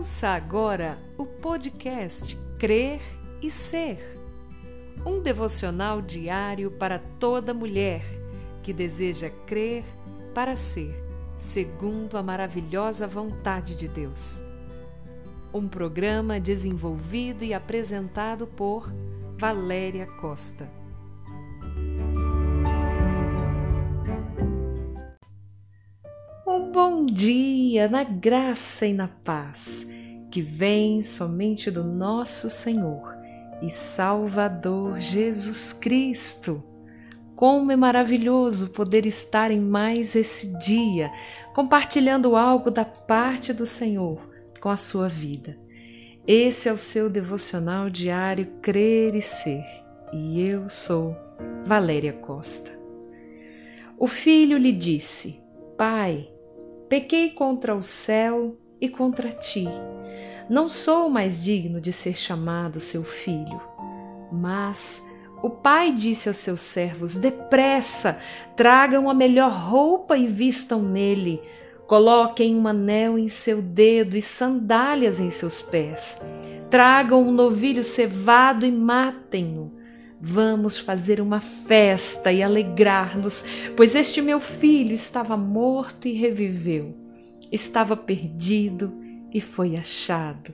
Ouça agora o podcast Crer e Ser. Um devocional diário para toda mulher que deseja crer para ser, segundo a maravilhosa vontade de Deus. Um programa desenvolvido e apresentado por Valéria Costa. Um bom dia na graça e na paz que vem somente do nosso Senhor e Salvador Jesus Cristo. Como é maravilhoso poder estar em mais esse dia, compartilhando algo da parte do Senhor com a sua vida. Esse é o seu devocional diário Crer e Ser, e eu sou Valéria Costa. O filho lhe disse: Pai, pequei contra o céu e contra ti. Não sou mais digno de ser chamado seu filho. Mas o pai disse aos seus servos: Depressa, tragam a melhor roupa e vistam nele. Coloquem um anel em seu dedo e sandálias em seus pés. Tragam um novilho cevado e matem-no. Vamos fazer uma festa e alegrar-nos, pois este meu filho estava morto e reviveu, estava perdido e foi achado.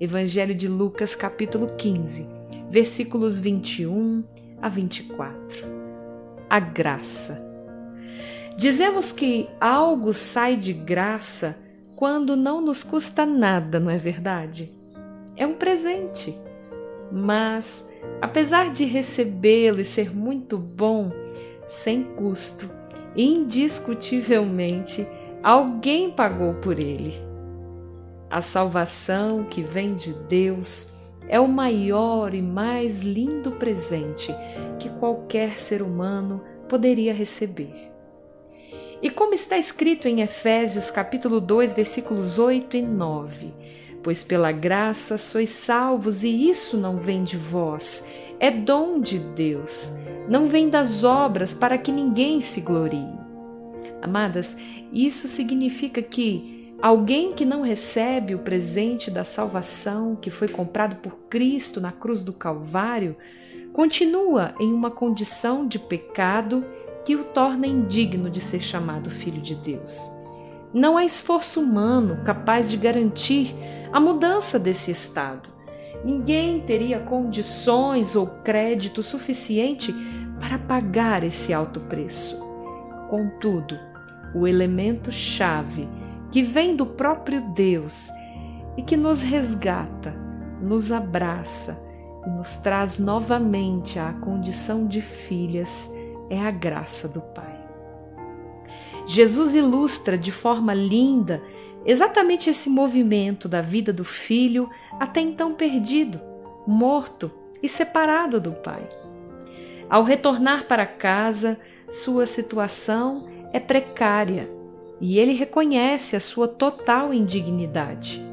Evangelho de Lucas, capítulo 15, versículos 21 a 24. A graça. Dizemos que algo sai de graça quando não nos custa nada, não é verdade? É um presente. Mas, apesar de recebê-lo e ser muito bom, sem custo, indiscutivelmente alguém pagou por ele. A salvação que vem de Deus é o maior e mais lindo presente que qualquer ser humano poderia receber. E como está escrito em Efésios capítulo 2, versículos 8 e 9: Pois pela graça sois salvos, e isso não vem de vós, é dom de Deus, não vem das obras para que ninguém se glorie. Amadas, isso significa que alguém que não recebe o presente da salvação que foi comprado por Cristo na cruz do Calvário continua em uma condição de pecado que o torna indigno de ser chamado filho de Deus. Não há esforço humano capaz de garantir a mudança desse estado. Ninguém teria condições ou crédito suficiente para pagar esse alto preço. Contudo, o elemento chave que vem do próprio Deus e que nos resgata, nos abraça e nos traz novamente à condição de filhas é a graça do Pai. Jesus ilustra de forma linda exatamente esse movimento da vida do filho até então perdido, morto e separado do Pai. Ao retornar para casa, sua situação é precária e ele reconhece a sua total indignidade.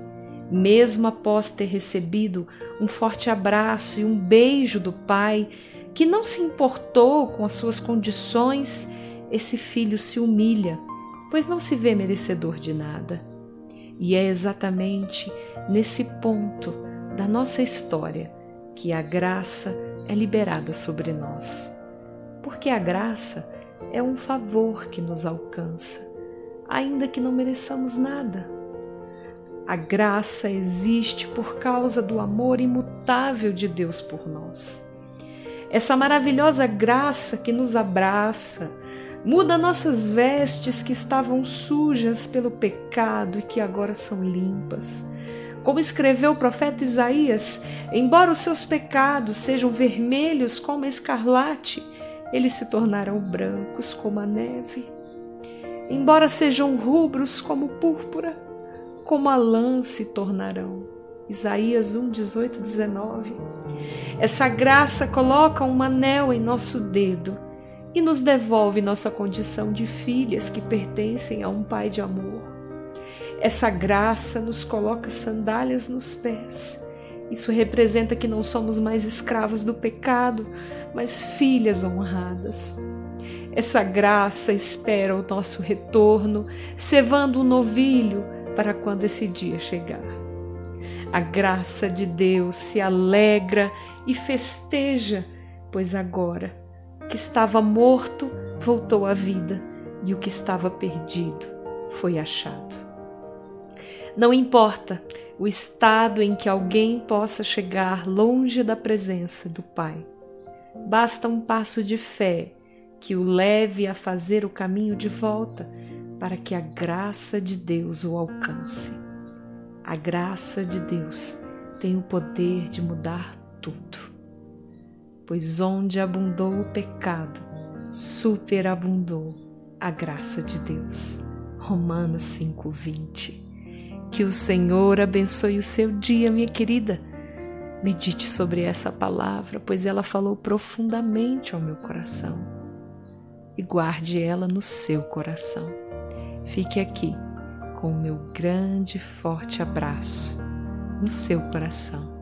Mesmo após ter recebido um forte abraço e um beijo do pai, que não se importou com as suas condições, esse filho se humilha, pois não se vê merecedor de nada. E é exatamente nesse ponto da nossa história que a graça é liberada sobre nós. Porque a graça é um favor que nos alcança, ainda que não mereçamos nada. A graça existe por causa do amor imutável de Deus por nós essa maravilhosa graça que nos abraça, muda nossas vestes que estavam sujas pelo pecado e que agora são limpas. Como escreveu o profeta Isaías, embora os seus pecados sejam vermelhos como a escarlate, eles se tornarão brancos como a neve. Embora sejam rubros como púrpura, como a lã se tornarão. Isaías 1, 18, 19. Essa graça coloca um anel em nosso dedo e nos devolve nossa condição de filhas que pertencem a um Pai de amor. Essa graça nos coloca sandálias nos pés. Isso representa que não somos mais escravas do pecado, mas filhas honradas. Essa graça espera o nosso retorno, cevando um novilho para quando esse dia chegar. A graça de Deus se alegra e festeja, pois agora o que estava morto voltou à vida e o que estava perdido foi achado. Não importa o estado em que alguém possa chegar longe da presença do Pai, basta um passo de fé que o leve a fazer o caminho de volta para que a graça de Deus o alcance. A graça de Deus tem o poder de mudar tudo. Pois onde abundou o pecado, superabundou a graça de Deus. Romanos 5:20. Que o Senhor abençoe o seu dia, minha querida. Medite sobre essa palavra, pois ela falou profundamente ao meu coração. E guarde ela no seu coração. Fique aqui com o meu grande forte abraço no seu coração.